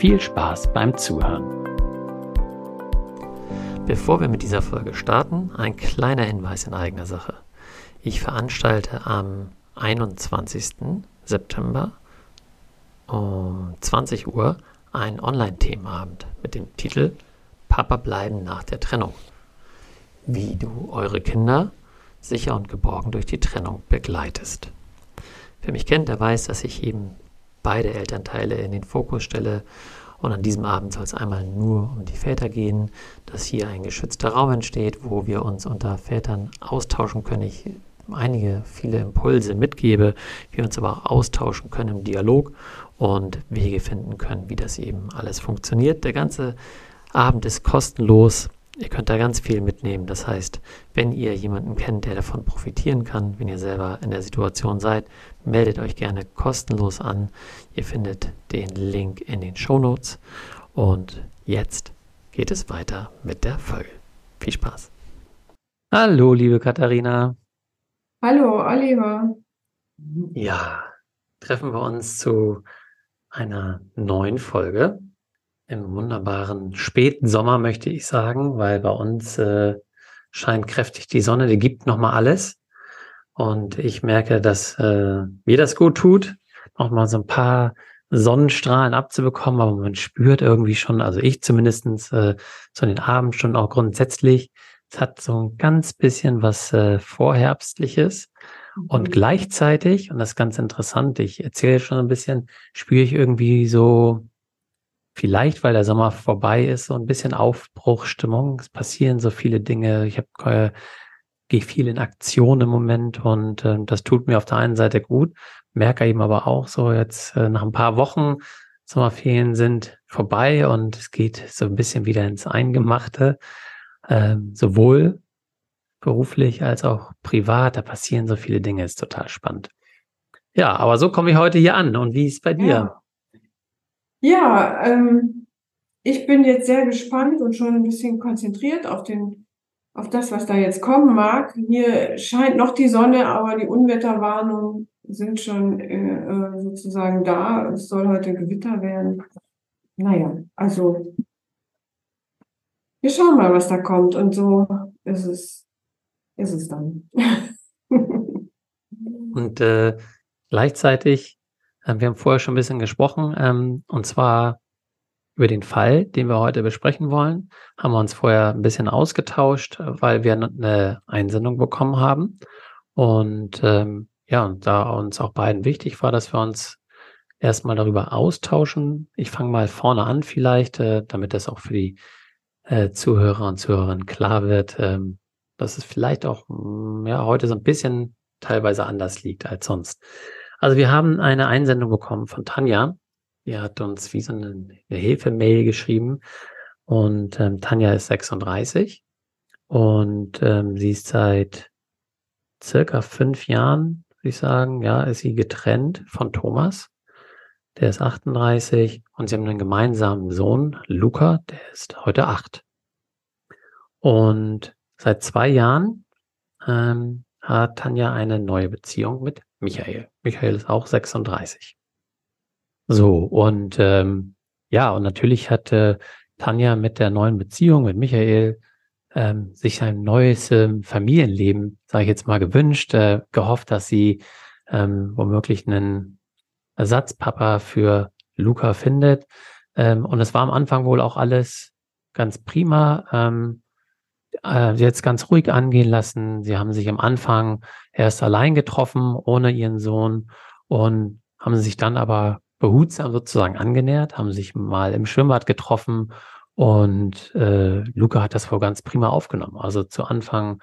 viel Spaß beim Zuhören. Bevor wir mit dieser Folge starten, ein kleiner Hinweis in eigener Sache. Ich veranstalte am 21. September um 20 Uhr einen Online-Themenabend mit dem Titel Papa bleiben nach der Trennung. Wie du eure Kinder sicher und geborgen durch die Trennung begleitest. Wer mich kennt, der weiß, dass ich eben beide Elternteile in den Fokus stelle. Und an diesem Abend soll es einmal nur um die Väter gehen, dass hier ein geschützter Raum entsteht, wo wir uns unter Vätern austauschen können. Ich einige, viele Impulse mitgebe, wir uns aber auch austauschen können im Dialog und Wege finden können, wie das eben alles funktioniert. Der ganze Abend ist kostenlos. Ihr könnt da ganz viel mitnehmen. Das heißt, wenn ihr jemanden kennt, der davon profitieren kann, wenn ihr selber in der Situation seid, meldet euch gerne kostenlos an. Ihr findet den Link in den Show Notes. Und jetzt geht es weiter mit der Folge. Viel Spaß. Hallo, liebe Katharina. Hallo, Oliver. Ja, treffen wir uns zu einer neuen Folge im wunderbaren späten Sommer, möchte ich sagen, weil bei uns äh, scheint kräftig die Sonne, die gibt nochmal alles. Und ich merke, dass äh, mir das gut tut, nochmal so ein paar Sonnenstrahlen abzubekommen, aber man spürt irgendwie schon, also ich zumindestens äh, so in den Abendstunden auch grundsätzlich, es hat so ein ganz bisschen was äh, Vorherbstliches. Und mhm. gleichzeitig, und das ist ganz interessant, ich erzähle schon ein bisschen, spüre ich irgendwie so vielleicht, weil der Sommer vorbei ist, so ein bisschen Aufbruchstimmung. Es passieren so viele Dinge. Ich habe äh, gehe viel in Aktion im Moment und äh, das tut mir auf der einen Seite gut, merke eben aber auch so jetzt äh, nach ein paar Wochen Sommerferien sind vorbei und es geht so ein bisschen wieder ins Eingemachte, äh, sowohl beruflich als auch privat. Da passieren so viele Dinge, ist total spannend. Ja, aber so komme ich heute hier an. Und wie ist es bei dir? Ja. Ja, ähm, ich bin jetzt sehr gespannt und schon ein bisschen konzentriert auf den, auf das, was da jetzt kommen mag. Hier scheint noch die Sonne, aber die Unwetterwarnungen sind schon äh, äh sozusagen da. Es soll heute Gewitter werden. Naja, also wir schauen mal, was da kommt. Und so ist es, ist es dann. und äh, gleichzeitig ähm, wir haben vorher schon ein bisschen gesprochen, ähm, und zwar über den Fall, den wir heute besprechen wollen, haben wir uns vorher ein bisschen ausgetauscht, weil wir eine Einsendung bekommen haben. Und ähm, ja, und da uns auch beiden wichtig war, dass wir uns erstmal darüber austauschen. Ich fange mal vorne an vielleicht, äh, damit das auch für die äh, Zuhörer und Zuhörerinnen klar wird, ähm, dass es vielleicht auch mm, ja, heute so ein bisschen teilweise anders liegt als sonst. Also wir haben eine Einsendung bekommen von Tanja. Die hat uns wie so eine, Hilfemail geschrieben. Und ähm, Tanja ist 36 und ähm, sie ist seit circa fünf Jahren, würde ich sagen, ja, ist sie getrennt von Thomas. Der ist 38 und sie haben einen gemeinsamen Sohn, Luca, der ist heute acht. Und seit zwei Jahren ähm, hat Tanja eine neue Beziehung mit Michael. Michael ist auch 36. So, und ähm, ja, und natürlich hat äh, Tanja mit der neuen Beziehung mit Michael ähm, sich ein neues ähm, Familienleben, sage ich jetzt mal, gewünscht, äh, gehofft, dass sie ähm, womöglich einen Ersatzpapa für Luca findet. Ähm, und es war am Anfang wohl auch alles ganz prima ähm, äh, jetzt ganz ruhig angehen lassen. Sie haben sich am Anfang erst allein getroffen, ohne ihren Sohn und haben sich dann aber behutsam sozusagen angenähert, haben sich mal im Schwimmbad getroffen und äh, Luca hat das wohl ganz prima aufgenommen. Also zu Anfang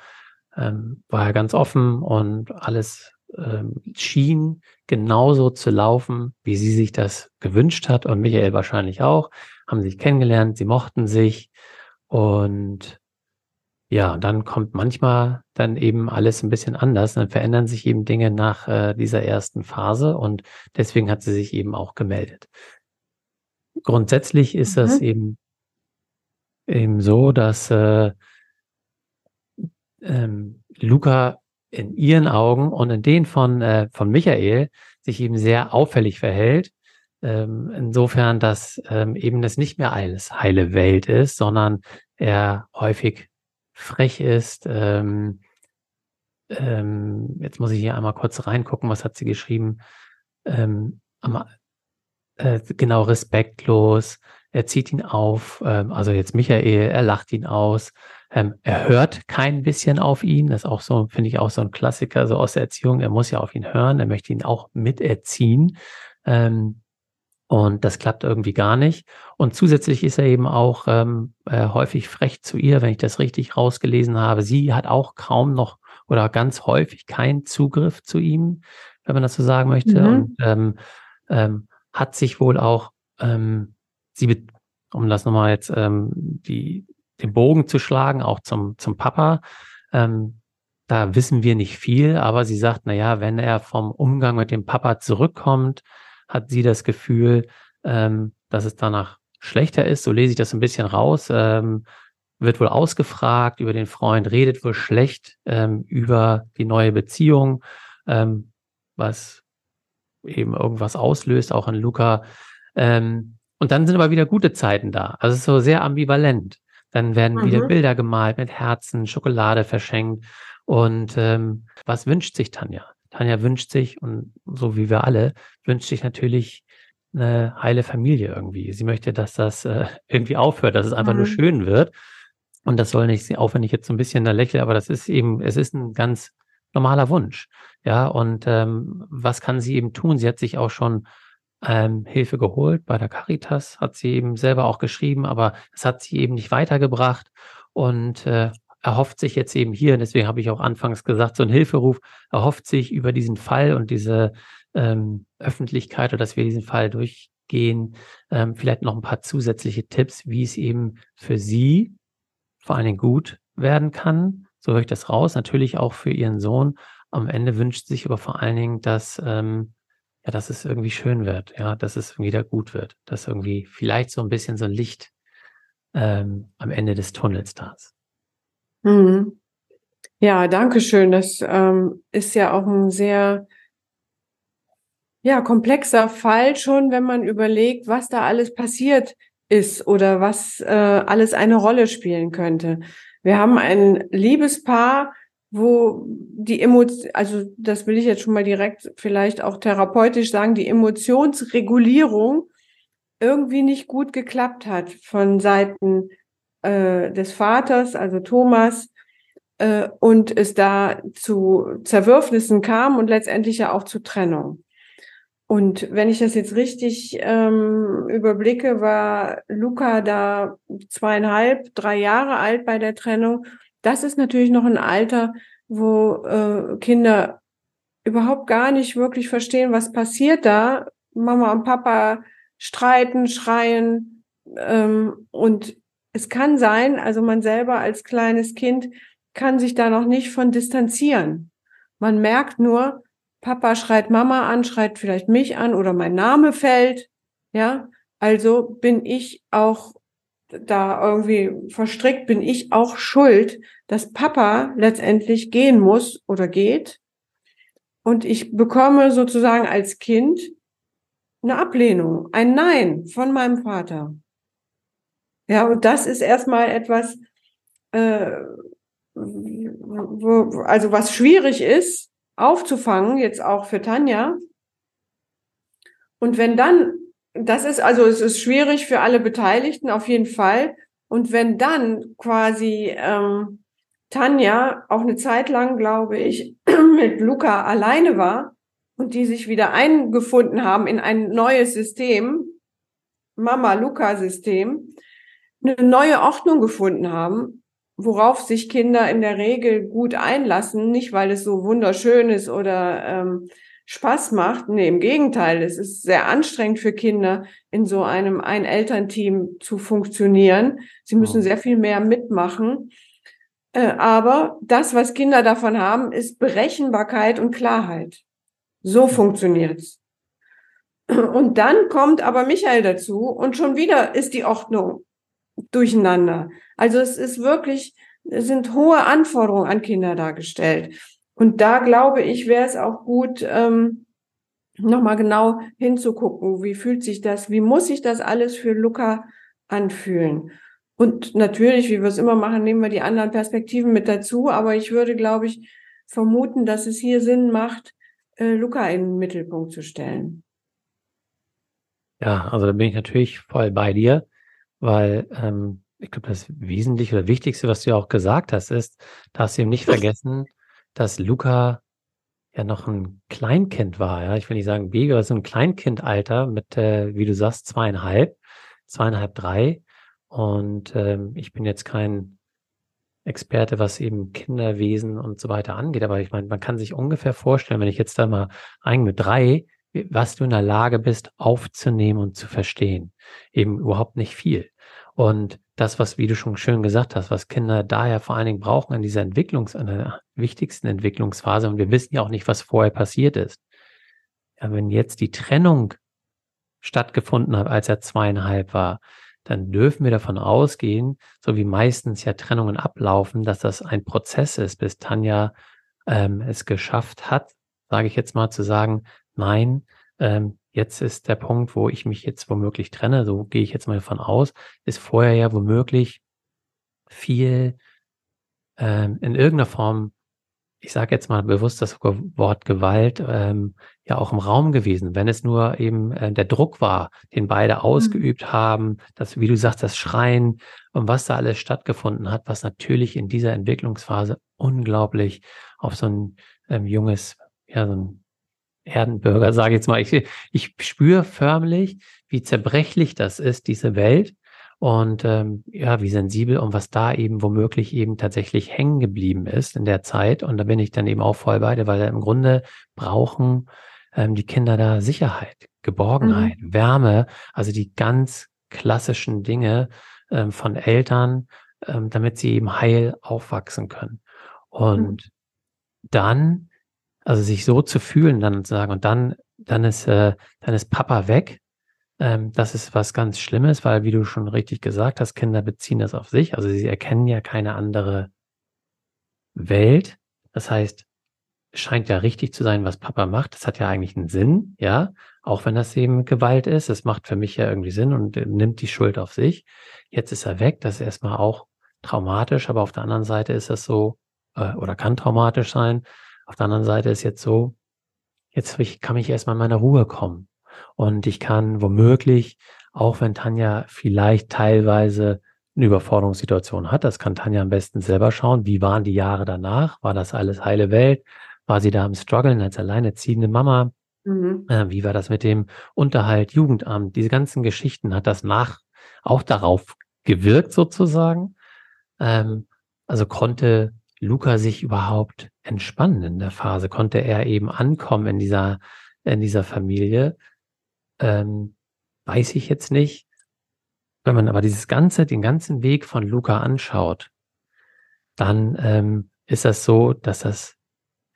ähm, war er ganz offen und alles ähm, schien genauso zu laufen, wie sie sich das gewünscht hat und Michael wahrscheinlich auch, haben sich kennengelernt, sie mochten sich und ja, dann kommt manchmal dann eben alles ein bisschen anders. Dann verändern sich eben Dinge nach äh, dieser ersten Phase und deswegen hat sie sich eben auch gemeldet. Grundsätzlich ist mhm. das eben, eben so, dass äh, ähm, Luca in ihren Augen und in denen von, äh, von Michael sich eben sehr auffällig verhält. Ähm, insofern, dass ähm, eben das nicht mehr alles heile Welt ist, sondern er häufig frech ist. Ähm, ähm, jetzt muss ich hier einmal kurz reingucken, was hat sie geschrieben? Ähm, äh, genau, respektlos. Er zieht ihn auf, ähm, also jetzt Michael, er lacht ihn aus. Ähm, er hört kein bisschen auf ihn. Das ist auch so, finde ich auch so ein Klassiker, so aus der Erziehung. Er muss ja auf ihn hören. Er möchte ihn auch miterziehen. Ähm, und das klappt irgendwie gar nicht. Und zusätzlich ist er eben auch ähm, äh, häufig frech zu ihr, wenn ich das richtig rausgelesen habe. Sie hat auch kaum noch oder ganz häufig keinen Zugriff zu ihm, wenn man das so sagen möchte. Mhm. Und ähm, ähm, hat sich wohl auch, ähm, sie, um das nochmal jetzt ähm, die, den Bogen zu schlagen, auch zum, zum Papa, ähm, da wissen wir nicht viel, aber sie sagt, na ja, wenn er vom Umgang mit dem Papa zurückkommt, hat sie das Gefühl, ähm, dass es danach schlechter ist. So lese ich das ein bisschen raus. Ähm, wird wohl ausgefragt über den Freund, redet wohl schlecht ähm, über die neue Beziehung, ähm, was eben irgendwas auslöst, auch in Luca. Ähm, und dann sind aber wieder gute Zeiten da. Also es ist so sehr ambivalent. Dann werden mhm. wieder Bilder gemalt mit Herzen, Schokolade verschenkt. Und ähm, was wünscht sich Tanja? Tanja wünscht sich, und so wie wir alle, wünscht sich natürlich eine heile Familie irgendwie. Sie möchte, dass das äh, irgendwie aufhört, dass es einfach mhm. nur schön wird. Und das soll nicht, auch wenn ich jetzt so ein bisschen da lächle, aber das ist eben, es ist ein ganz normaler Wunsch. Ja, und ähm, was kann sie eben tun? Sie hat sich auch schon ähm, Hilfe geholt bei der Caritas, hat sie eben selber auch geschrieben, aber das hat sie eben nicht weitergebracht. Und äh, erhofft sich jetzt eben hier, deswegen habe ich auch anfangs gesagt, so ein Hilferuf, erhofft sich über diesen Fall und diese ähm, Öffentlichkeit oder dass wir diesen Fall durchgehen, ähm, vielleicht noch ein paar zusätzliche Tipps, wie es eben für Sie vor allen Dingen gut werden kann. So höre ich das raus. Natürlich auch für Ihren Sohn. Am Ende wünscht sich aber vor allen Dingen, dass, ähm, ja, dass es irgendwie schön wird, ja, dass es wieder gut wird, dass irgendwie vielleicht so ein bisschen so ein Licht ähm, am Ende des Tunnels da ist. Mhm. Ja, danke schön. Das ähm, ist ja auch ein sehr ja, komplexer Fall schon, wenn man überlegt, was da alles passiert ist oder was äh, alles eine Rolle spielen könnte. Wir haben ein Liebespaar, wo die Emotion, also das will ich jetzt schon mal direkt vielleicht auch therapeutisch sagen, die Emotionsregulierung irgendwie nicht gut geklappt hat von Seiten äh, des Vaters, also Thomas, äh, und es da zu Zerwürfnissen kam und letztendlich ja auch zu Trennung. Und wenn ich das jetzt richtig ähm, überblicke, war Luca da zweieinhalb, drei Jahre alt bei der Trennung. Das ist natürlich noch ein Alter, wo äh, Kinder überhaupt gar nicht wirklich verstehen, was passiert da. Mama und Papa streiten, schreien ähm, und es kann sein, also man selber als kleines Kind kann sich da noch nicht von distanzieren. Man merkt nur, Papa schreit Mama an, schreit vielleicht mich an oder mein Name fällt. Ja, also bin ich auch da irgendwie verstrickt, bin ich auch schuld, dass Papa letztendlich gehen muss oder geht. Und ich bekomme sozusagen als Kind eine Ablehnung, ein Nein von meinem Vater. Ja, und das ist erstmal etwas, äh, wo, also was schwierig ist, aufzufangen, jetzt auch für Tanja. Und wenn dann, das ist, also es ist schwierig für alle Beteiligten auf jeden Fall. Und wenn dann quasi ähm, Tanja auch eine Zeit lang, glaube ich, mit Luca alleine war und die sich wieder eingefunden haben in ein neues System, Mama-Luca-System, eine neue Ordnung gefunden haben, worauf sich Kinder in der Regel gut einlassen, nicht weil es so wunderschön ist oder ähm, Spaß macht. Nee, im Gegenteil, es ist sehr anstrengend für Kinder, in so einem Ein-Elternteam zu funktionieren. Sie müssen sehr viel mehr mitmachen. Äh, aber das, was Kinder davon haben, ist Berechenbarkeit und Klarheit. So funktioniert's. Und dann kommt aber Michael dazu und schon wieder ist die Ordnung durcheinander. Also es ist wirklich, es sind hohe Anforderungen an Kinder dargestellt. Und da glaube ich, wäre es auch gut, ähm, nochmal genau hinzugucken, wie fühlt sich das, wie muss sich das alles für Luca anfühlen. Und natürlich, wie wir es immer machen, nehmen wir die anderen Perspektiven mit dazu. Aber ich würde, glaube ich, vermuten, dass es hier Sinn macht, äh, Luca in den Mittelpunkt zu stellen. Ja, also da bin ich natürlich voll bei dir, weil ähm, ich glaube, das Wesentliche oder Wichtigste, was du ja auch gesagt hast, ist, dass du eben nicht vergessen, dass Luca ja noch ein Kleinkind war. Ja, ich will nicht sagen Baby, aber so ein Kleinkindalter mit, äh, wie du sagst, zweieinhalb, zweieinhalb, drei. Und ähm, ich bin jetzt kein Experte, was eben Kinderwesen und so weiter angeht. Aber ich meine, man kann sich ungefähr vorstellen, wenn ich jetzt da mal rein mit drei, was du in der Lage bist aufzunehmen und zu verstehen. Eben überhaupt nicht viel. Und das, was, wie du schon schön gesagt hast, was Kinder daher vor allen Dingen brauchen in dieser Entwicklungs-, in der wichtigsten Entwicklungsphase, und wir wissen ja auch nicht, was vorher passiert ist. Ja, wenn jetzt die Trennung stattgefunden hat, als er zweieinhalb war, dann dürfen wir davon ausgehen, so wie meistens ja Trennungen ablaufen, dass das ein Prozess ist, bis Tanja ähm, es geschafft hat, sage ich jetzt mal, zu sagen, nein, ähm, jetzt ist der Punkt, wo ich mich jetzt womöglich trenne, so gehe ich jetzt mal davon aus, ist vorher ja womöglich viel ähm, in irgendeiner Form ich sage jetzt mal bewusst das Wort Gewalt, ähm, ja auch im Raum gewesen, wenn es nur eben äh, der Druck war, den beide mhm. ausgeübt mhm. haben, das, wie du sagst, das Schreien und was da alles stattgefunden hat, was natürlich in dieser Entwicklungsphase unglaublich auf so ein ähm, junges, ja, so ein Erdenbürger, sage ich jetzt mal, ich, ich spüre förmlich, wie zerbrechlich das ist, diese Welt und ähm, ja, wie sensibel und was da eben womöglich eben tatsächlich hängen geblieben ist in der Zeit. Und da bin ich dann eben auch voll bei dir, weil im Grunde brauchen ähm, die Kinder da Sicherheit, Geborgenheit, mhm. Wärme, also die ganz klassischen Dinge ähm, von Eltern, ähm, damit sie eben heil aufwachsen können. Und mhm. dann, also sich so zu fühlen, dann zu sagen, und dann, dann ist, äh, dann ist Papa weg ähm, das ist was ganz Schlimmes, weil, wie du schon richtig gesagt hast, Kinder beziehen das auf sich. Also sie erkennen ja keine andere Welt. Das heißt, scheint ja richtig zu sein, was Papa macht. Das hat ja eigentlich einen Sinn, ja. Auch wenn das eben Gewalt ist. Es macht für mich ja irgendwie Sinn und nimmt die Schuld auf sich. Jetzt ist er weg. Das ist erstmal auch traumatisch, aber auf der anderen Seite ist das so, äh, oder kann traumatisch sein. Auf der anderen Seite ist jetzt so, jetzt kann ich erstmal in meine Ruhe kommen. Und ich kann womöglich, auch wenn Tanja vielleicht teilweise eine Überforderungssituation hat, das kann Tanja am besten selber schauen. Wie waren die Jahre danach? War das alles heile Welt? War sie da am Struggeln als alleinerziehende Mama? Mhm. Äh, wie war das mit dem Unterhalt, Jugendamt? Diese ganzen Geschichten hat das nach auch darauf gewirkt sozusagen. Ähm, also konnte Luca sich überhaupt entspannen in der Phase? Konnte er eben ankommen in dieser, in dieser Familie? ähm, weiß ich jetzt nicht. Wenn man aber dieses ganze, den ganzen Weg von Luca anschaut, dann ähm, ist das so, dass das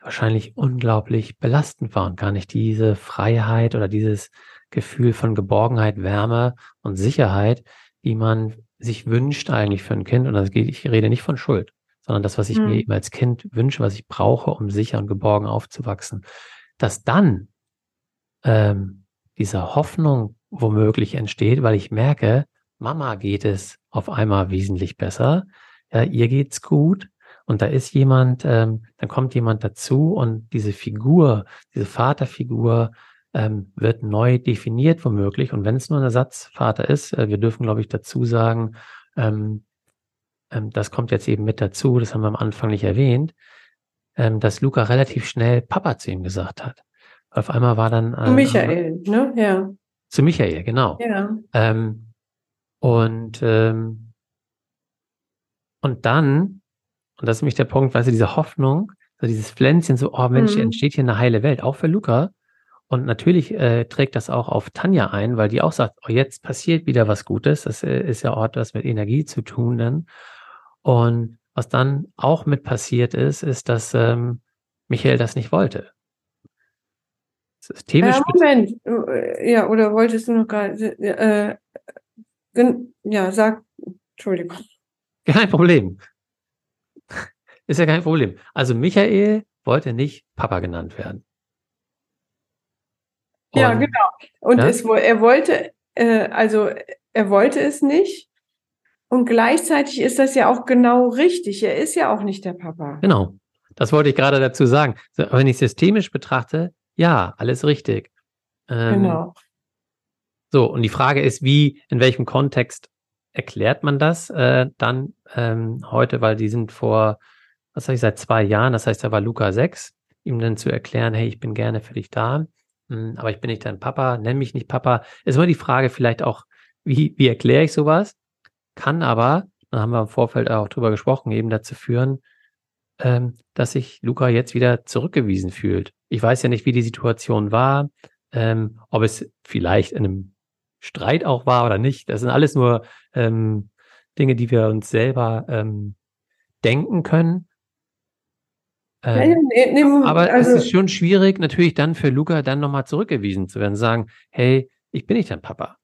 wahrscheinlich unglaublich belastend war und gar nicht diese Freiheit oder dieses Gefühl von Geborgenheit, Wärme und Sicherheit, die man sich wünscht eigentlich für ein Kind. Und das geht, ich rede nicht von Schuld, sondern das, was ich hm. mir eben als Kind wünsche, was ich brauche, um sicher und geborgen aufzuwachsen. Dass dann ähm, dieser Hoffnung womöglich entsteht, weil ich merke, Mama geht es auf einmal wesentlich besser, ja, ihr geht's gut und da ist jemand, ähm, dann kommt jemand dazu und diese Figur, diese Vaterfigur ähm, wird neu definiert womöglich und wenn es nur ein Ersatzvater ist, äh, wir dürfen glaube ich dazu sagen, ähm, ähm, das kommt jetzt eben mit dazu, das haben wir am Anfang nicht erwähnt, ähm, dass Luca relativ schnell Papa zu ihm gesagt hat. Auf einmal war dann. Äh, Michael, ne? Ja. Zu Michael, genau. Ja. Ähm, und, ähm, und dann, und das ist nämlich der Punkt, weißt du, diese Hoffnung, so dieses Pflänzchen, so, oh Mensch, mhm. entsteht hier eine heile Welt, auch für Luca. Und natürlich äh, trägt das auch auf Tanja ein, weil die auch sagt, oh, jetzt passiert wieder was Gutes. Das äh, ist ja auch etwas mit Energie zu tun dann. Und was dann auch mit passiert ist, ist, dass ähm, Michael das nicht wollte. Systemisch. Äh, Moment, äh, ja, oder wolltest du noch gerade, äh, ja, sag, Entschuldigung. Kein Problem. Ist ja kein Problem. Also Michael wollte nicht Papa genannt werden. Und, ja, genau. Und ja? Es, er wollte, äh, also er wollte es nicht. Und gleichzeitig ist das ja auch genau richtig. Er ist ja auch nicht der Papa. Genau. Das wollte ich gerade dazu sagen. Wenn ich systemisch betrachte, ja, alles richtig. Ähm, genau. So, und die Frage ist, wie, in welchem Kontext erklärt man das äh, dann ähm, heute, weil die sind vor, was sag ich, seit zwei Jahren, das heißt, da war Luca sechs, ihm dann zu erklären, hey, ich bin gerne für dich da, mh, hm, aber ich bin nicht dein Papa, nenn mich nicht Papa. Ist immer die Frage vielleicht auch, wie, wie erkläre ich sowas? Kann aber, da haben wir im Vorfeld auch drüber gesprochen, eben dazu führen, ähm, dass sich Luca jetzt wieder zurückgewiesen fühlt. Ich weiß ja nicht, wie die Situation war, ähm, ob es vielleicht in einem Streit auch war oder nicht. Das sind alles nur ähm, Dinge, die wir uns selber ähm, denken können. Ähm, nee, nee, aber also, es ist schon schwierig, natürlich dann für Luca dann nochmal zurückgewiesen zu werden, sagen, hey, ich bin nicht dein Papa.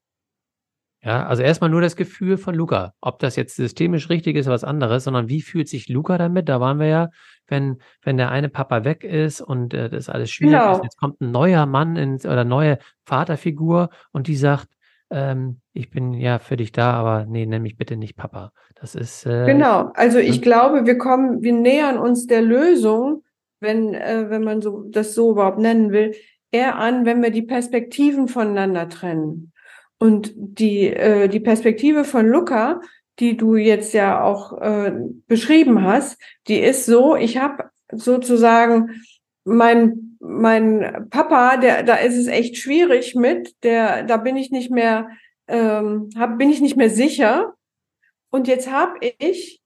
Ja, also erstmal nur das Gefühl von Luca. Ob das jetzt systemisch richtig ist, was anderes, sondern wie fühlt sich Luca damit? Da waren wir ja, wenn, wenn der eine Papa weg ist und äh, das alles schwierig genau. ist, jetzt kommt ein neuer Mann ins, oder neue Vaterfigur und die sagt, ähm, ich bin ja für dich da, aber nee, nenn mich bitte nicht Papa. Das ist. Äh, genau, also ich ne? glaube, wir kommen, wir nähern uns der Lösung, wenn, äh, wenn man so das so überhaupt nennen will, eher an, wenn wir die Perspektiven voneinander trennen. Und die, äh, die Perspektive von Luca, die du jetzt ja auch äh, beschrieben hast, die ist so, ich habe sozusagen mein, mein Papa, der, da ist es echt schwierig mit, der, da bin ich nicht mehr, ähm, hab, bin ich nicht mehr sicher. Und jetzt habe ich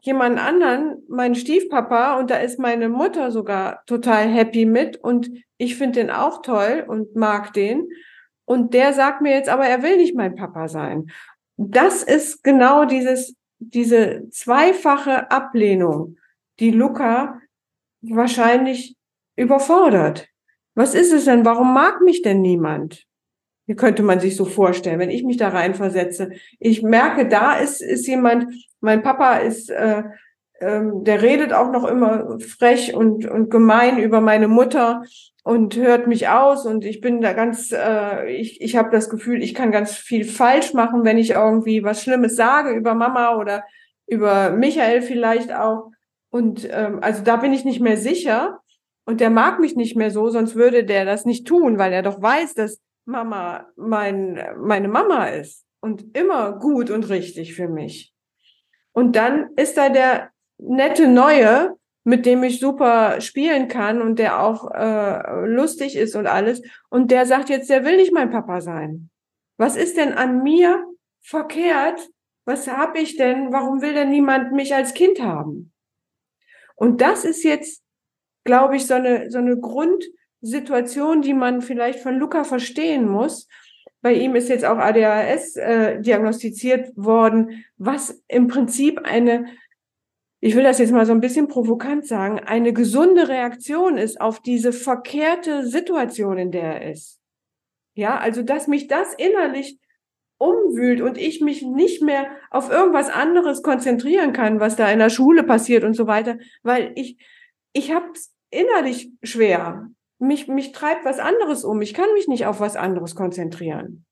jemand anderen, meinen Stiefpapa, und da ist meine Mutter sogar total happy mit und ich finde den auch toll und mag den. Und der sagt mir jetzt aber, er will nicht mein Papa sein. Das ist genau dieses, diese zweifache Ablehnung, die Luca wahrscheinlich überfordert. Was ist es denn? Warum mag mich denn niemand? Wie könnte man sich so vorstellen, wenn ich mich da reinversetze? Ich merke, da ist, ist jemand, mein Papa ist äh, ähm, der redet auch noch immer frech und, und gemein über meine Mutter und hört mich aus und ich bin da ganz, äh, ich, ich habe das Gefühl, ich kann ganz viel falsch machen, wenn ich irgendwie was Schlimmes sage über Mama oder über Michael vielleicht auch. Und ähm, also da bin ich nicht mehr sicher und der mag mich nicht mehr so, sonst würde der das nicht tun, weil er doch weiß, dass Mama mein, meine Mama ist und immer gut und richtig für mich. Und dann ist da der nette Neue, mit dem ich super spielen kann und der auch äh, lustig ist und alles. Und der sagt jetzt, der will nicht mein Papa sein. Was ist denn an mir verkehrt? Was habe ich denn? Warum will denn niemand mich als Kind haben? Und das ist jetzt, glaube ich, so eine, so eine Grundsituation, die man vielleicht von Luca verstehen muss. Bei ihm ist jetzt auch ADHS äh, diagnostiziert worden, was im Prinzip eine ich will das jetzt mal so ein bisschen provokant sagen, eine gesunde Reaktion ist auf diese verkehrte Situation, in der er ist. Ja, also dass mich das innerlich umwühlt und ich mich nicht mehr auf irgendwas anderes konzentrieren kann, was da in der Schule passiert und so weiter, weil ich ich habe innerlich schwer. Mich mich treibt was anderes um. Ich kann mich nicht auf was anderes konzentrieren.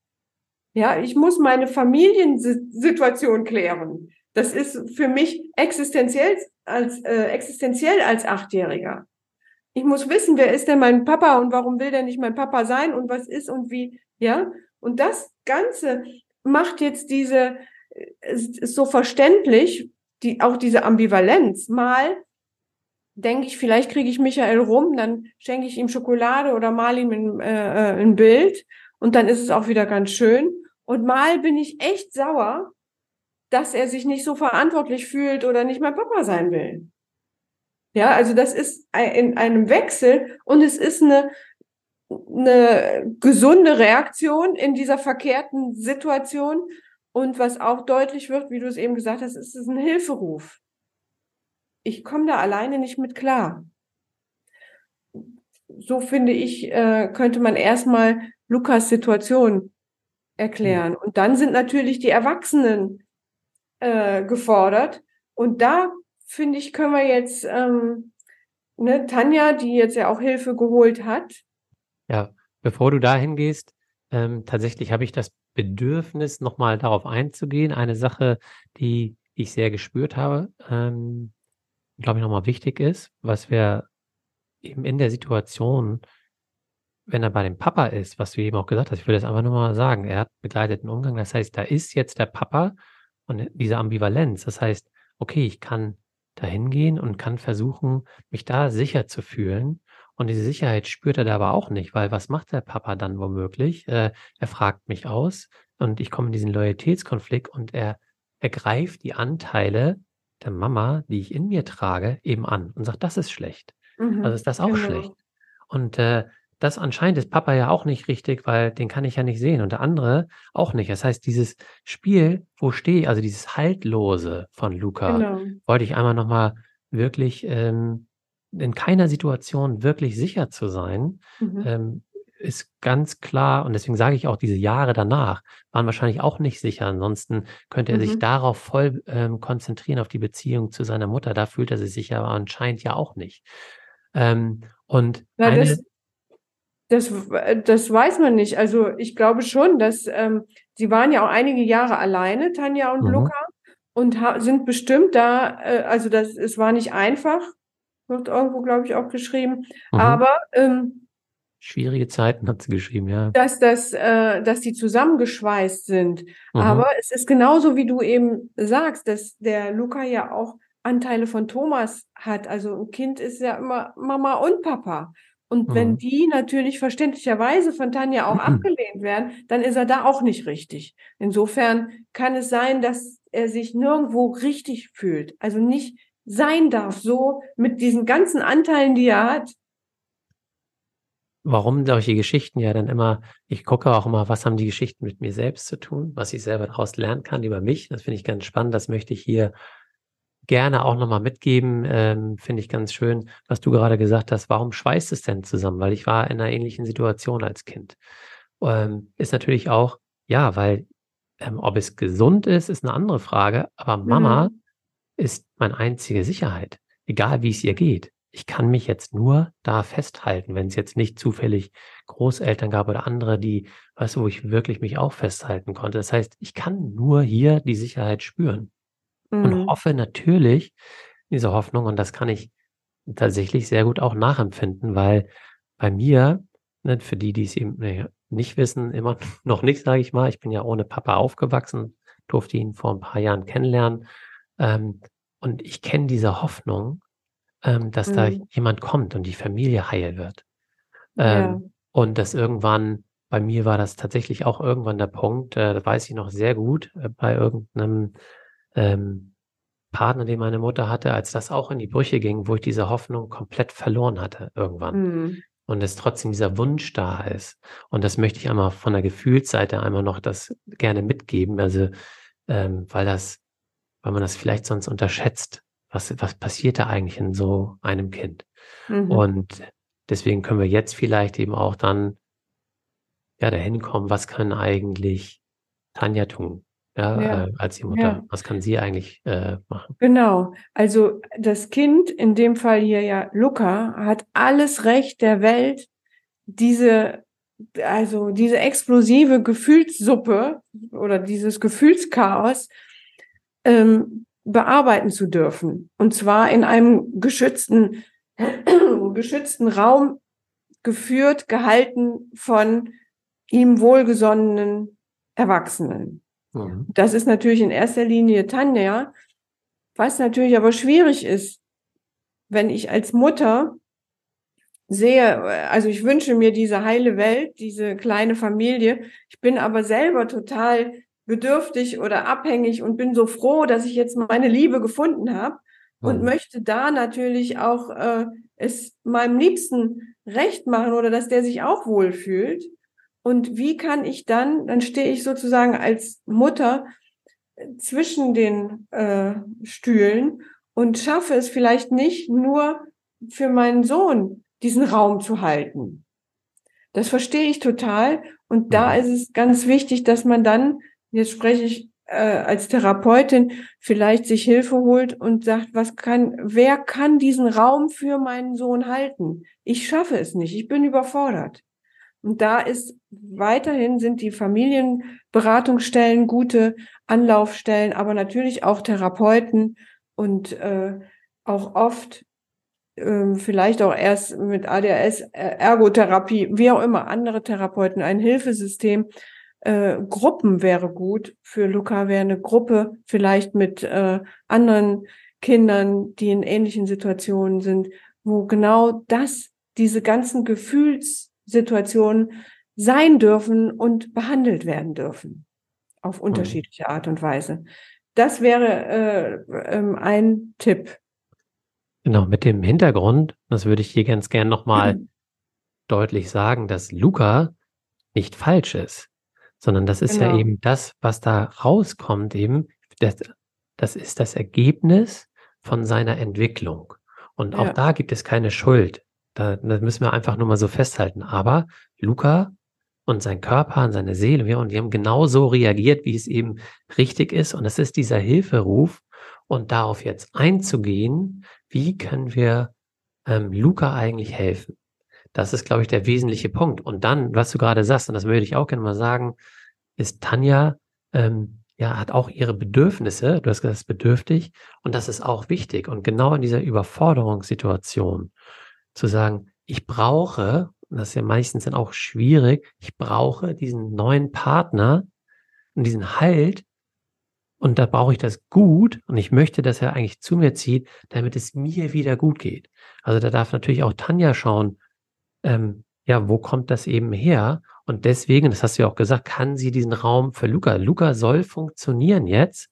Ja, ich muss meine Familiensituation klären. Das ist für mich existenziell als, äh, existenziell als Achtjähriger. Ich muss wissen, wer ist denn mein Papa und warum will der nicht mein Papa sein und was ist und wie, ja? Und das Ganze macht jetzt diese, es ist so verständlich, die, auch diese Ambivalenz. Mal denke ich, vielleicht kriege ich Michael rum, dann schenke ich ihm Schokolade oder mal ihm ein, äh, äh, ein Bild und dann ist es auch wieder ganz schön. Und mal bin ich echt sauer, dass er sich nicht so verantwortlich fühlt oder nicht mehr Papa sein will. Ja, also das ist in einem Wechsel und es ist eine, eine gesunde Reaktion in dieser verkehrten Situation. Und was auch deutlich wird, wie du es eben gesagt hast, ist es ein Hilferuf. Ich komme da alleine nicht mit klar. So finde ich, äh, könnte man erstmal Lukas Situation erklären. Und dann sind natürlich die Erwachsenen äh, gefordert. Und da finde ich, können wir jetzt ähm, ne, Tanja, die jetzt ja auch Hilfe geholt hat. Ja, bevor du dahin gehst, ähm, tatsächlich habe ich das Bedürfnis, nochmal darauf einzugehen. Eine Sache, die ich sehr gespürt habe, ähm, glaube ich, nochmal wichtig ist, was wir eben in der Situation, wenn er bei dem Papa ist, was du eben auch gesagt hast, ich will das einfach nur mal sagen, er hat begleiteten Umgang, das heißt, da ist jetzt der Papa und diese Ambivalenz, das heißt, okay, ich kann dahin gehen und kann versuchen, mich da sicher zu fühlen. Und diese Sicherheit spürt er da aber auch nicht, weil was macht der Papa dann womöglich? Äh, er fragt mich aus und ich komme in diesen Loyalitätskonflikt und er ergreift die Anteile der Mama, die ich in mir trage, eben an und sagt, das ist schlecht. Mhm, also ist das auch genau. schlecht. Und äh, das anscheinend ist Papa ja auch nicht richtig, weil den kann ich ja nicht sehen und der andere auch nicht. Das heißt, dieses Spiel, wo stehe ich, also dieses Haltlose von Luca, genau. wollte ich einmal nochmal wirklich ähm, in keiner Situation wirklich sicher zu sein, mhm. ähm, ist ganz klar, und deswegen sage ich auch, diese Jahre danach waren wahrscheinlich auch nicht sicher. Ansonsten könnte er mhm. sich darauf voll ähm, konzentrieren, auf die Beziehung zu seiner Mutter. Da fühlt er sich sicher, aber anscheinend ja auch nicht. Ähm, und Na, eine, das, das, das weiß man nicht. Also ich glaube schon, dass ähm, sie waren ja auch einige Jahre alleine, Tanja und mhm. Luca, und sind bestimmt da, äh, also das, es war nicht einfach, wird irgendwo, glaube ich, auch geschrieben, mhm. aber ähm, Schwierige Zeiten hat sie geschrieben, ja. Dass, das, äh, dass die zusammengeschweißt sind. Mhm. Aber es ist genauso, wie du eben sagst, dass der Luca ja auch Anteile von Thomas hat. Also ein Kind ist ja immer Mama und Papa. Und mhm. wenn die natürlich verständlicherweise von Tanja auch mhm. abgelehnt werden, dann ist er da auch nicht richtig. Insofern kann es sein, dass er sich nirgendwo richtig fühlt. Also nicht sein darf, so mit diesen ganzen Anteilen, die er hat. Warum solche Geschichten ja dann immer, ich gucke auch immer, was haben die Geschichten mit mir selbst zu tun, was ich selber daraus lernen kann über mich. Das finde ich ganz spannend. Das möchte ich hier gerne auch nochmal mitgeben. Ähm, Finde ich ganz schön, was du gerade gesagt hast. Warum schweißt es denn zusammen? Weil ich war in einer ähnlichen Situation als Kind. Ähm, ist natürlich auch, ja, weil ähm, ob es gesund ist, ist eine andere Frage. Aber Mama mhm. ist meine einzige Sicherheit, egal wie es ihr geht. Ich kann mich jetzt nur da festhalten, wenn es jetzt nicht zufällig Großeltern gab oder andere, die, weißt du, wo ich wirklich mich auch festhalten konnte. Das heißt, ich kann nur hier die Sicherheit spüren mhm. und hoffe natürlich diese Hoffnung und das kann ich tatsächlich sehr gut auch nachempfinden, weil bei mir, ne, für die, die es eben nicht wissen, immer noch nicht, sage ich mal, ich bin ja ohne Papa aufgewachsen, durfte ihn vor ein paar Jahren kennenlernen ähm, und ich kenne diese Hoffnung, ähm, dass mhm. da jemand kommt und die Familie heil wird. Ähm, ja. Und das irgendwann, bei mir war das tatsächlich auch irgendwann der Punkt, äh, das weiß ich noch sehr gut, äh, bei irgendeinem ähm, Partner, den meine Mutter hatte, als das auch in die Brüche ging, wo ich diese Hoffnung komplett verloren hatte irgendwann. Mhm. Und es trotzdem dieser Wunsch da ist. Und das möchte ich einmal von der Gefühlsseite einmal noch das gerne mitgeben. Also, ähm, weil das, weil man das vielleicht sonst unterschätzt. Was, was passiert da eigentlich in so einem Kind? Mhm. Und deswegen können wir jetzt vielleicht eben auch dann ja dahin kommen, was kann eigentlich Tanja tun? Ja, ja. Äh, als die Mutter. Ja. Was kann sie eigentlich äh, machen? Genau. Also das Kind, in dem Fall hier ja Luca, hat alles Recht der Welt, diese, also diese explosive Gefühlssuppe oder dieses Gefühlschaos ähm, bearbeiten zu dürfen. Und zwar in einem geschützten, geschützten Raum geführt, gehalten von ihm wohlgesonnenen Erwachsenen. Mhm. Das ist natürlich in erster Linie Tanja, was natürlich aber schwierig ist, wenn ich als Mutter sehe, also ich wünsche mir diese heile Welt, diese kleine Familie. Ich bin aber selber total bedürftig oder abhängig und bin so froh, dass ich jetzt meine Liebe gefunden habe und mhm. möchte da natürlich auch äh, es meinem Liebsten recht machen oder dass der sich auch wohlfühlt. Und wie kann ich dann, dann stehe ich sozusagen als Mutter zwischen den äh, Stühlen und schaffe es vielleicht nicht nur für meinen Sohn diesen Raum zu halten. Das verstehe ich total. Und da mhm. ist es ganz wichtig, dass man dann, jetzt spreche ich äh, als Therapeutin, vielleicht sich Hilfe holt und sagt, was kann, wer kann diesen Raum für meinen Sohn halten? Ich schaffe es nicht. Ich bin überfordert. Und da ist weiterhin sind die Familienberatungsstellen gute Anlaufstellen, aber natürlich auch Therapeuten und äh, auch oft äh, vielleicht auch erst mit ADHS, äh, Ergotherapie, wie auch immer, andere Therapeuten, ein Hilfesystem. Äh, Gruppen wäre gut. Für Luca wäre eine Gruppe vielleicht mit äh, anderen Kindern, die in ähnlichen Situationen sind, wo genau das, diese ganzen Gefühlssituationen sein dürfen und behandelt werden dürfen. Auf mhm. unterschiedliche Art und Weise. Das wäre äh, ähm, ein Tipp. Genau, mit dem Hintergrund, das würde ich hier ganz gern nochmal mhm. deutlich sagen, dass Luca nicht falsch ist, sondern das ist genau. ja eben das, was da rauskommt, eben, das, das ist das Ergebnis von seiner Entwicklung. Und auch ja. da gibt es keine Schuld. Da, das müssen wir einfach nur mal so festhalten. Aber Luca und sein Körper und seine Seele, ja, und die haben genauso reagiert, wie es eben richtig ist. Und es ist dieser Hilferuf und darauf jetzt einzugehen, wie können wir ähm, Luca eigentlich helfen? Das ist, glaube ich, der wesentliche Punkt. Und dann, was du gerade sagst, und das würde ich auch gerne mal sagen, ist Tanja, ähm, ja, hat auch ihre Bedürfnisse. Du hast gesagt, bedürftig. Und das ist auch wichtig. Und genau in dieser Überforderungssituation zu sagen, ich brauche, und das ist ja meistens dann auch schwierig, ich brauche diesen neuen Partner und diesen Halt, und da brauche ich das gut und ich möchte, dass er eigentlich zu mir zieht, damit es mir wieder gut geht. Also da darf natürlich auch Tanja schauen, ähm, ja, wo kommt das eben her? Und deswegen, das hast du ja auch gesagt, kann sie diesen Raum für Luca. Luca soll funktionieren jetzt,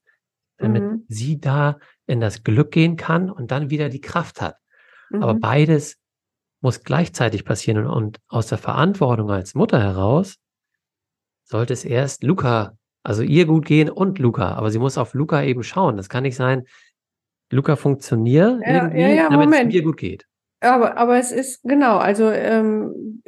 damit mhm. sie da in das Glück gehen kann und dann wieder die Kraft hat. Mhm. Aber beides muss gleichzeitig passieren und, aus der Verantwortung als Mutter heraus sollte es erst Luca also ihr gut gehen und Luca, aber sie muss auf Luca eben schauen. Das kann nicht sein, Luca funktioniert ja, ja, ja, damit Moment. es ihr gut geht. Aber, aber es ist genau, also ähm,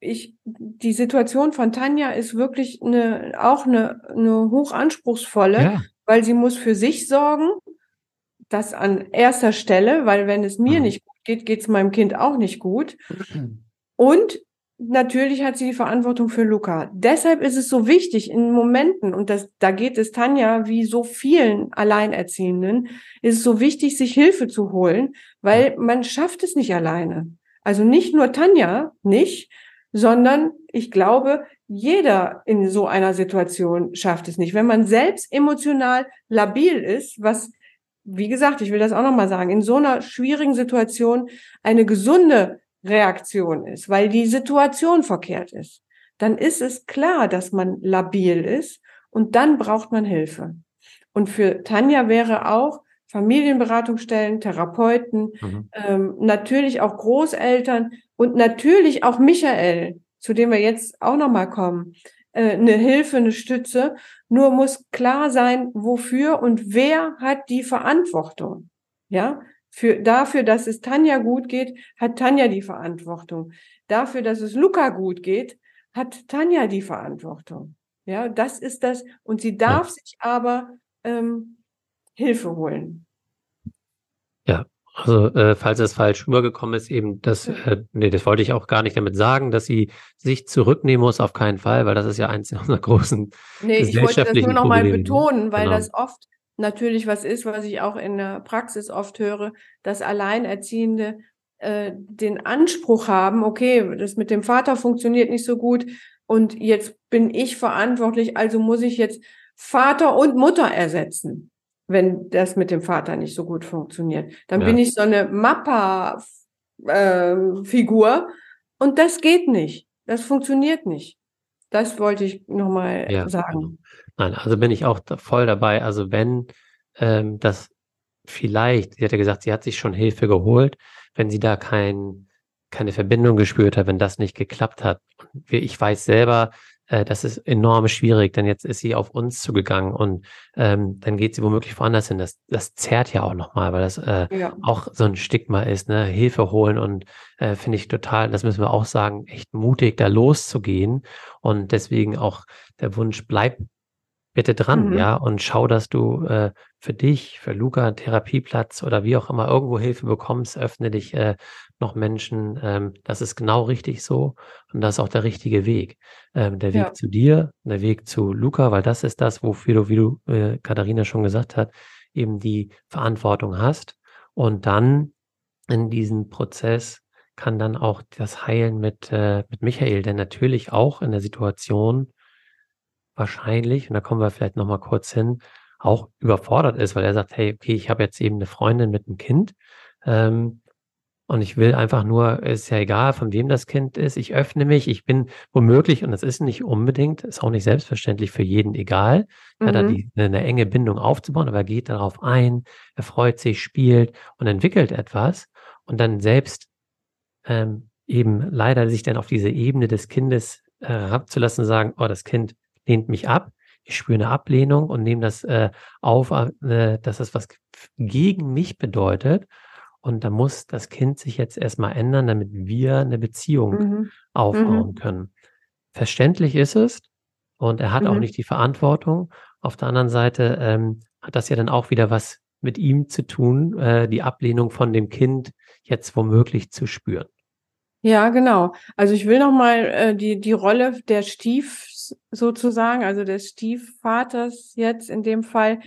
ich, die Situation von Tanja ist wirklich eine, auch eine, eine hochanspruchsvolle, weil sie muss für sich sorgen, das an erster Stelle, weil wenn es mir mhm. nicht gut geht, es meinem Kind auch nicht gut. Und natürlich hat sie die Verantwortung für Luca. Deshalb ist es so wichtig in Momenten, und das, da geht es Tanja wie so vielen Alleinerziehenden, ist es so wichtig, sich Hilfe zu holen, weil man schafft es nicht alleine. Also nicht nur Tanja nicht, sondern ich glaube, jeder in so einer Situation schafft es nicht. Wenn man selbst emotional labil ist, was wie gesagt, ich will das auch nochmal sagen, in so einer schwierigen Situation eine gesunde Reaktion ist, weil die Situation verkehrt ist, dann ist es klar, dass man labil ist und dann braucht man Hilfe. Und für Tanja wäre auch Familienberatungsstellen, Therapeuten, mhm. ähm, natürlich auch Großeltern und natürlich auch Michael, zu dem wir jetzt auch nochmal kommen, eine Hilfe, eine Stütze. Nur muss klar sein, wofür und wer hat die Verantwortung. Ja, für, dafür, dass es Tanja gut geht, hat Tanja die Verantwortung. Dafür, dass es Luca gut geht, hat Tanja die Verantwortung. Ja, das ist das. Und sie darf ja. sich aber ähm, Hilfe holen. Also äh, falls es falsch rübergekommen ist, eben das, äh, nee, das wollte ich auch gar nicht damit sagen, dass sie sich zurücknehmen muss, auf keinen Fall, weil das ist ja eins unserer großen nee, ich wollte das nur noch mal betonen, weil genau. das oft natürlich was ist, was ich auch in der Praxis oft höre, dass Alleinerziehende äh, den Anspruch haben, okay, das mit dem Vater funktioniert nicht so gut und jetzt bin ich verantwortlich, also muss ich jetzt Vater und Mutter ersetzen, wenn das mit dem Vater nicht so gut funktioniert. Dann Ja. bin ich so eine Mappa-Figur und das geht nicht. Das funktioniert nicht. Das wollte ich nochmal Ja, sagen. genau. Nein, also bin ich auch voll dabei. Also wenn ähm, das vielleicht, sie hat ja gesagt, sie hat sich schon Hilfe geholt, wenn sie da kein, keine Verbindung gespürt hat, wenn das nicht geklappt hat. Ich weiß selber, äh, das ist enorm schwierig, denn jetzt ist sie auf uns zugegangen und ähm, dann geht sie womöglich woanders hin. Das, das zerrt ja auch nochmal, weil das äh, Ja. auch so ein Stigma ist, ne? Hilfe holen und äh, finde ich total, das müssen wir auch sagen, echt mutig, da loszugehen. Und deswegen auch der Wunsch, bleib bitte dran, Mhm. ja, und schau, dass du äh, für dich, für Luca, Therapieplatz oder wie auch immer irgendwo Hilfe bekommst, öffne dich äh, noch Menschen. Ähm, das ist genau richtig so und das ist auch der richtige Weg. Ähm, der Weg Ja. zu dir, der Weg zu Luca, weil das ist das, wofür du, wie du, äh, Katharina schon gesagt hat, eben die Verantwortung hast. Und dann in diesem Prozess kann dann auch das Heilen mit, äh, mit Michael, der natürlich auch in der Situation wahrscheinlich, und da kommen wir vielleicht nochmal kurz hin, auch überfordert ist, weil er sagt, hey, okay, ich habe jetzt eben eine Freundin mit einem Kind ähm, und ich will einfach nur, ist ja egal, von wem das Kind ist, ich öffne mich, ich bin womöglich, und das ist nicht unbedingt, ist auch nicht selbstverständlich für jeden egal, ja, da Mhm. die, eine, enge Bindung aufzubauen, aber er geht darauf ein, er freut sich, spielt und entwickelt etwas und dann selbst ähm, eben leider sich dann auf diese Ebene des Kindes äh, herabzulassen, sagen, oh, das Kind lehnt mich ab, ich spüre eine Ablehnung und nehme das äh, auf, äh, dass das was gegen mich bedeutet. Und da muss das Kind sich jetzt erstmal ändern, damit wir eine Beziehung Mhm. aufbauen Mhm. können. Verständlich ist es und er hat auch Mhm. nicht die Verantwortung. Auf der anderen Seite ähm, hat das ja dann auch wieder was mit ihm zu tun, äh, die Ablehnung von dem Kind jetzt womöglich zu spüren. Ja, genau. Also ich will noch mal äh, die die Rolle der Stiefs sozusagen, also des Stiefvaters jetzt in dem Fall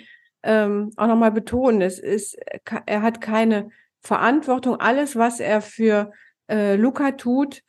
ähm, auch noch mal betonen. Es ist, er hat keine Verantwortung. Alles, was er für äh, Luca tut,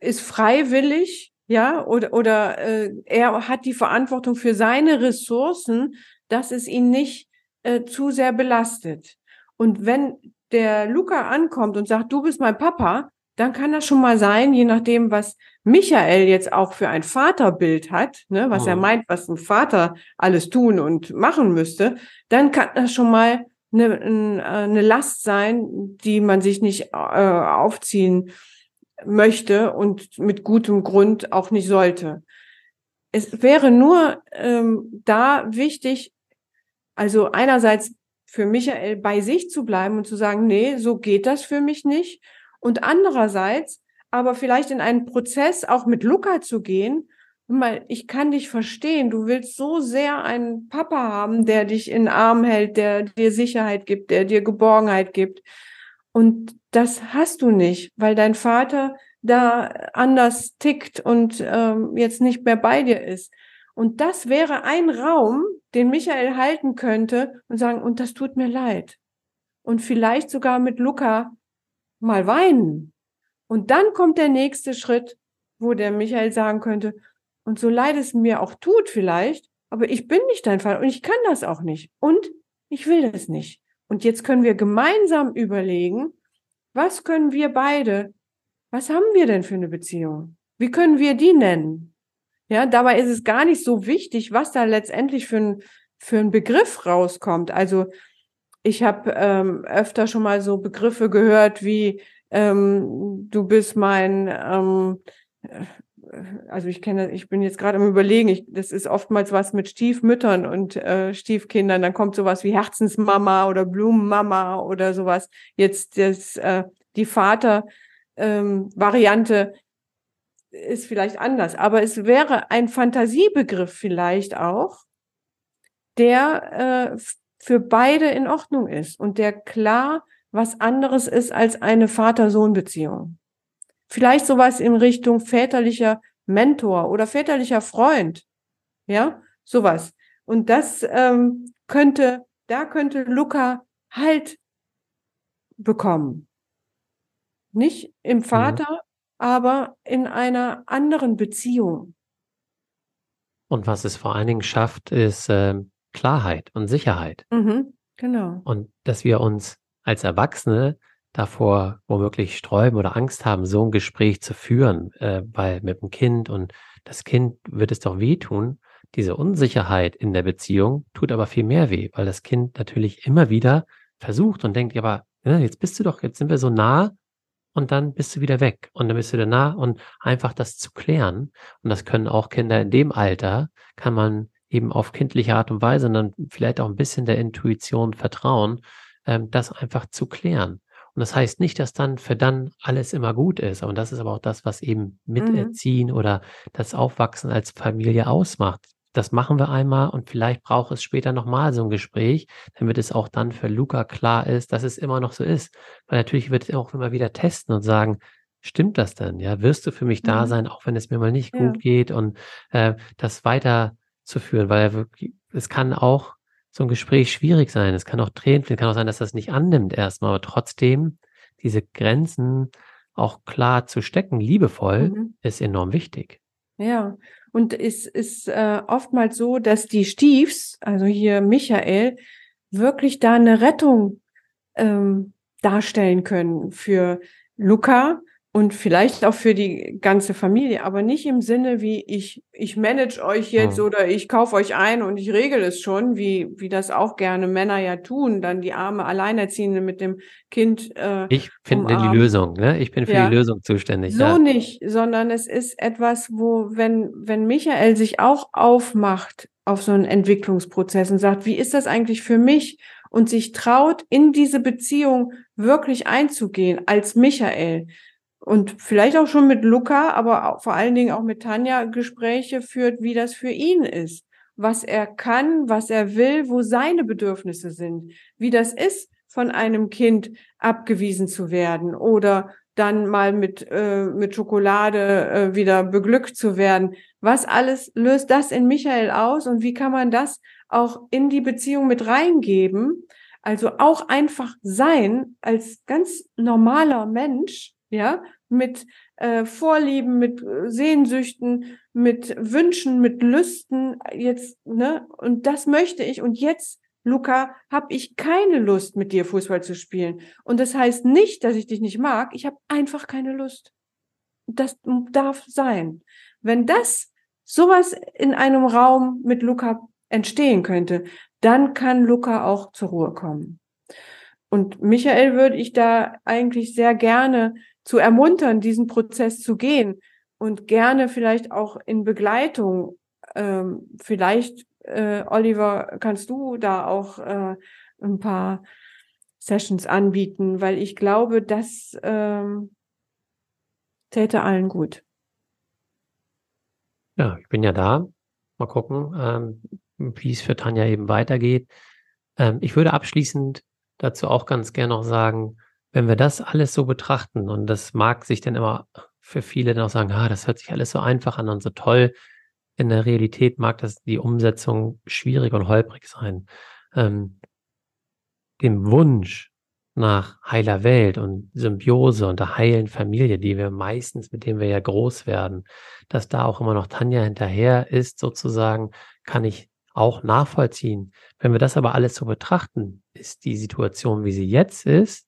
ist freiwillig, ja, oder oder äh, er hat die Verantwortung für seine Ressourcen, dass es ihn nicht äh, zu sehr belastet. Und wenn der Luca ankommt und sagt, du bist mein Papa, dann kann das schon mal sein, je nachdem, was Michael jetzt auch für ein Vaterbild hat, ne, was er Mhm. meint, was ein Vater alles tun und machen müsste, dann kann das schon mal eine, ein- eine Last sein, die man sich nicht äh, aufziehen möchte und mit gutem Grund auch nicht sollte. Es wäre nur ähm, da wichtig, also einerseits für Michael bei sich zu bleiben und zu sagen, nee, so geht das für mich nicht. Und andererseits aber vielleicht in einen Prozess auch mit Luca zu gehen. Mal, ich kann dich verstehen. Du willst so sehr einen Papa haben, der dich in den Arm hält, der dir Sicherheit gibt, der dir Geborgenheit gibt. Und das hast du nicht, weil dein Vater da anders tickt und ähm, jetzt nicht mehr bei dir ist. Und das wäre ein Raum, den Michael halten könnte und sagen, und das tut mir leid. Und vielleicht sogar mit Luca mal weinen. Und dann kommt der nächste Schritt, wo der Michael sagen könnte, und so leid es mir auch tut vielleicht, aber ich bin nicht dein Vater und ich kann das auch nicht. Und ich will es nicht. Und jetzt können wir gemeinsam überlegen, was können wir beide, was haben wir denn für eine Beziehung? Wie können wir die nennen? Ja, dabei ist es gar nicht so wichtig, was da letztendlich für ein, für ein Begriff rauskommt. Also ich habe ähm, öfter schon mal so Begriffe gehört wie ähm, du bist mein, ähm, also ich kenne, ich bin jetzt gerade am überlegen, ich, das ist oftmals was mit Stiefmüttern und äh, Stiefkindern, dann kommt sowas wie Herzensmama oder Blumenmama oder sowas. Jetzt das, äh, die Vater ähm, ist vielleicht anders, aber es wäre ein Fantasiebegriff vielleicht auch, der äh, für beide in Ordnung ist und der klar was anderes ist als eine Vater-Sohn-Beziehung. Vielleicht sowas in Richtung väterlicher Mentor oder väterlicher Freund. Ja, sowas. Und das ähm, könnte, da könnte Luca Halt bekommen. Nicht im Vater, ja. aber in einer anderen Beziehung. Und was es vor allen Dingen schafft, ist äh, Klarheit und Sicherheit. Mhm, genau. Und dass wir uns als Erwachsene davor womöglich sträuben oder Angst haben, so ein Gespräch zu führen, äh, weil mit dem Kind und das Kind wird es doch wehtun. Diese Unsicherheit in der Beziehung tut aber viel mehr weh, weil das Kind natürlich immer wieder versucht und denkt, ja, aber ja, ne, jetzt bist du doch, jetzt sind wir so nah und dann bist du wieder weg und dann bist du wieder nah und einfach das zu klären. Und das können auch Kinder in dem Alter, kann man eben auf kindliche Art und Weise und dann vielleicht auch ein bisschen der Intuition vertrauen, ähm, das einfach zu klären. Und das heißt nicht, dass dann für dann alles immer gut ist. Und das ist aber auch das, was eben mhm. Miterziehen mhm. oder das Aufwachsen als Familie ausmacht das machen wir einmal und vielleicht braucht es später nochmal so ein Gespräch, damit es auch dann für Luca klar ist, dass es immer noch so ist. Weil natürlich wird er auch immer wieder testen und sagen, stimmt das denn? Ja, wirst du für mich da mhm. sein, auch wenn es mir mal nicht ja. gut geht und äh, das weiterzuführen, weil wirklich, es kann auch so ein Gespräch schwierig sein. Es kann auch Tränen, es kann auch sein, dass das nicht annimmt erstmal, aber trotzdem diese Grenzen auch klar zu stecken, liebevoll, mhm. ist enorm wichtig. Ja, und es ist äh, oftmals so, dass die Stiefs, also hier Michael, wirklich da eine Rettung ähm, darstellen können für Luca, und vielleicht auch für die ganze Familie, aber nicht im Sinne wie ich, ich manage euch jetzt ja. oder ich kaufe euch ein und ich regel es schon, wie, wie das auch gerne Männer ja tun, dann die arme Alleinerziehende mit dem Kind. Äh, ich finde die Lösung, ne? Ich bin für ja. die Lösung zuständig. So ja. nicht, sondern es ist etwas, wo, wenn, wenn Michael sich auch aufmacht auf so einen Entwicklungsprozess und sagt, wie ist das eigentlich für mich? Und sich traut, in diese Beziehung wirklich einzugehen als Michael und vielleicht auch schon mit Luca, aber vor allen Dingen auch mit Tanja Gespräche führt, wie das für ihn ist, was er kann, was er will, wo seine Bedürfnisse sind, wie das ist, von einem Kind abgewiesen zu werden oder dann mal mit, äh, mit Schokolade äh, wieder beglückt zu werden. Was alles löst das in Michael aus und wie kann man das auch in die Beziehung mit reingeben? Also auch einfach sein als ganz normaler Mensch ja, mit äh, Vorlieben, mit äh, Sehnsüchten, mit Wünschen, mit Lüsten, jetzt, ne, und das möchte ich. Und jetzt, Luca, habe ich keine Lust, mit dir Fußball zu spielen. Und das heißt nicht, dass ich dich nicht mag, ich habe einfach keine Lust. Das darf sein. Wenn das sowas in einem Raum mit Luca entstehen könnte, dann kann Luca auch zur Ruhe kommen. Und Michael würde ich da eigentlich sehr gerne zu ermuntern, diesen Prozess zu gehen und gerne vielleicht auch in Begleitung. Ähm, vielleicht, äh, Oliver, kannst du da auch äh, ein paar Sessions anbieten, weil ich glaube, das ähm, täte allen gut. Ja, ich bin ja da. Mal gucken, ähm, wie es für Tanja eben weitergeht. Ähm, ich würde abschließend dazu auch ganz gerne noch sagen, wenn wir das alles so betrachten, und das mag sich dann immer für viele dann auch sagen, ah, das hört sich alles so einfach an und so toll. In der Realität mag das die Umsetzung schwierig und holprig sein. Ähm, dem Wunsch nach heiler Welt und Symbiose und der heilen Familie, die wir meistens, mit dem wir ja groß werden, dass da auch immer noch Tanja hinterher ist, sozusagen, kann ich auch nachvollziehen. Wenn wir das aber alles so betrachten, ist die Situation, wie sie jetzt ist,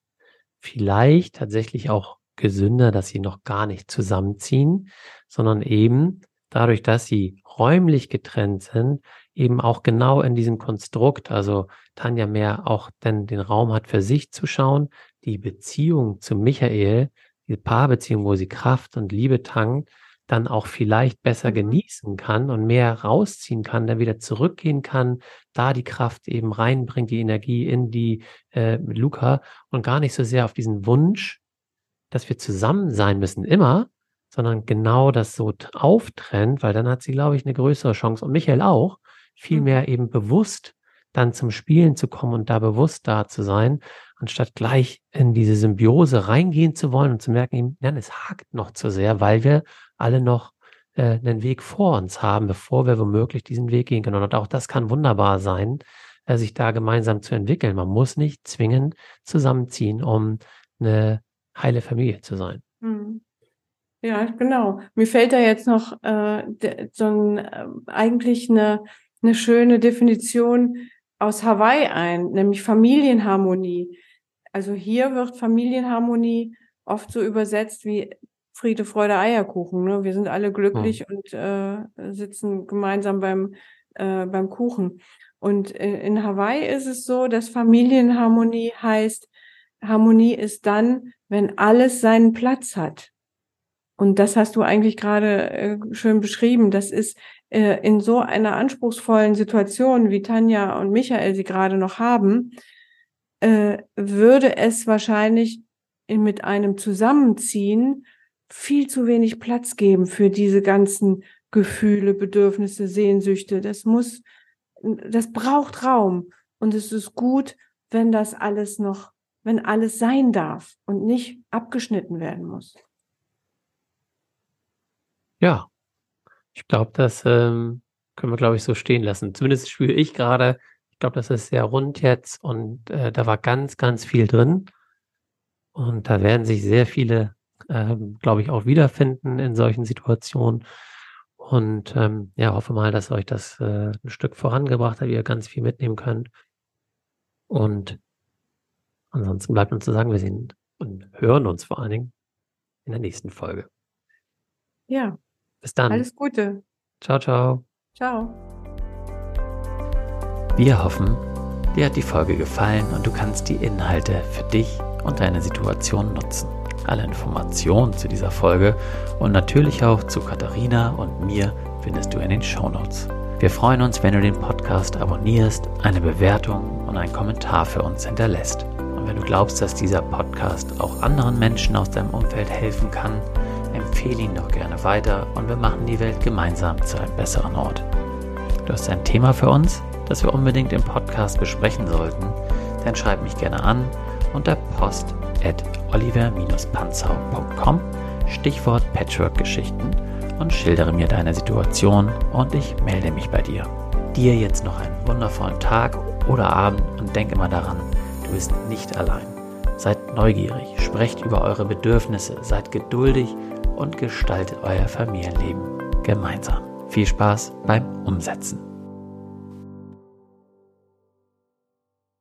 vielleicht tatsächlich auch gesünder, dass sie noch gar nicht zusammenziehen, sondern eben dadurch, dass sie räumlich getrennt sind, eben auch genau in diesem Konstrukt, also Tanja mehr auch denn den Raum hat für sich zu schauen, die Beziehung zu Michael, die Paarbeziehung, wo sie Kraft und Liebe tankt, dann auch vielleicht besser mhm. genießen kann und mehr rausziehen kann, dann wieder zurückgehen kann, da die Kraft eben reinbringt, die Energie in die äh, Luca und gar nicht so sehr auf diesen Wunsch, dass wir zusammen sein müssen immer, sondern genau das so auftrennt, weil dann hat sie, glaube ich, eine größere Chance und Michael auch, viel mhm. mehr eben bewusst dann zum Spielen zu kommen und da bewusst da zu sein, anstatt gleich in diese Symbiose reingehen zu wollen und zu merken, nein, es hakt noch zu sehr, weil wir alle noch äh, einen Weg vor uns haben, bevor wir womöglich diesen Weg gehen können. Und auch das kann wunderbar sein, äh, sich da gemeinsam zu entwickeln. Man muss nicht zwingend zusammenziehen, um eine heile Familie zu sein. Mhm. Ja, genau. Mir fällt da jetzt noch äh, so ein, äh, eigentlich eine, eine schöne Definition aus Hawaii ein, nämlich Familienharmonie. Also hier wird Familienharmonie oft so übersetzt wie Friede, Freude, Eierkuchen. Ne? Wir sind alle glücklich hm. und äh, sitzen gemeinsam beim, äh, beim Kuchen. Und in, in Hawaii ist es so, dass Familienharmonie heißt, Harmonie ist dann, wenn alles seinen Platz hat. Und das hast du eigentlich gerade äh, schön beschrieben. Das ist äh, in so einer anspruchsvollen Situation, wie Tanja und Michael sie gerade noch haben, äh, würde es wahrscheinlich in, mit einem Zusammenziehen viel zu wenig Platz geben für diese ganzen Gefühle, Bedürfnisse, Sehnsüchte. Das muss, das braucht Raum. Und es ist gut, wenn das alles noch, wenn alles sein darf und nicht abgeschnitten werden muss. Ja, ich glaube, das ähm, können wir, glaube ich, so stehen lassen. Zumindest spüre ich gerade, ich glaube, das ist sehr rund jetzt und äh, da war ganz, ganz viel drin. Und da werden sich sehr viele, ähm, glaube ich, auch wiederfinden in solchen Situationen. Und ähm, ja, hoffe mal, dass euch das äh, ein Stück vorangebracht hat, ihr ganz viel mitnehmen könnt. Und ansonsten bleibt uns zu sagen, wir sehen und hören uns vor allen Dingen in der nächsten Folge. Ja, bis dann. Alles Gute. Ciao, ciao. Ciao. Wir hoffen, dir hat die Folge gefallen und du kannst die Inhalte für dich und deine Situation nutzen. Alle Informationen zu dieser Folge und natürlich auch zu Katharina und mir findest du in den Show Notes. Wir freuen uns, wenn du den Podcast abonnierst, eine Bewertung und einen Kommentar für uns hinterlässt. Und wenn du glaubst, dass dieser Podcast auch anderen Menschen aus deinem Umfeld helfen kann, empfehle ihn doch gerne weiter und wir machen die Welt gemeinsam zu einem besseren Ort. Du hast ein Thema für uns, das wir unbedingt im Podcast besprechen sollten, dann schreib mich gerne an unter post oliver-panzau.com Stichwort Patchwork-Geschichten und schildere mir deine Situation und ich melde mich bei dir. Dir jetzt noch einen wundervollen Tag oder Abend und denk immer daran, du bist nicht allein. Seid neugierig, sprecht über eure Bedürfnisse, seid geduldig und gestaltet euer Familienleben gemeinsam. Viel Spaß beim Umsetzen.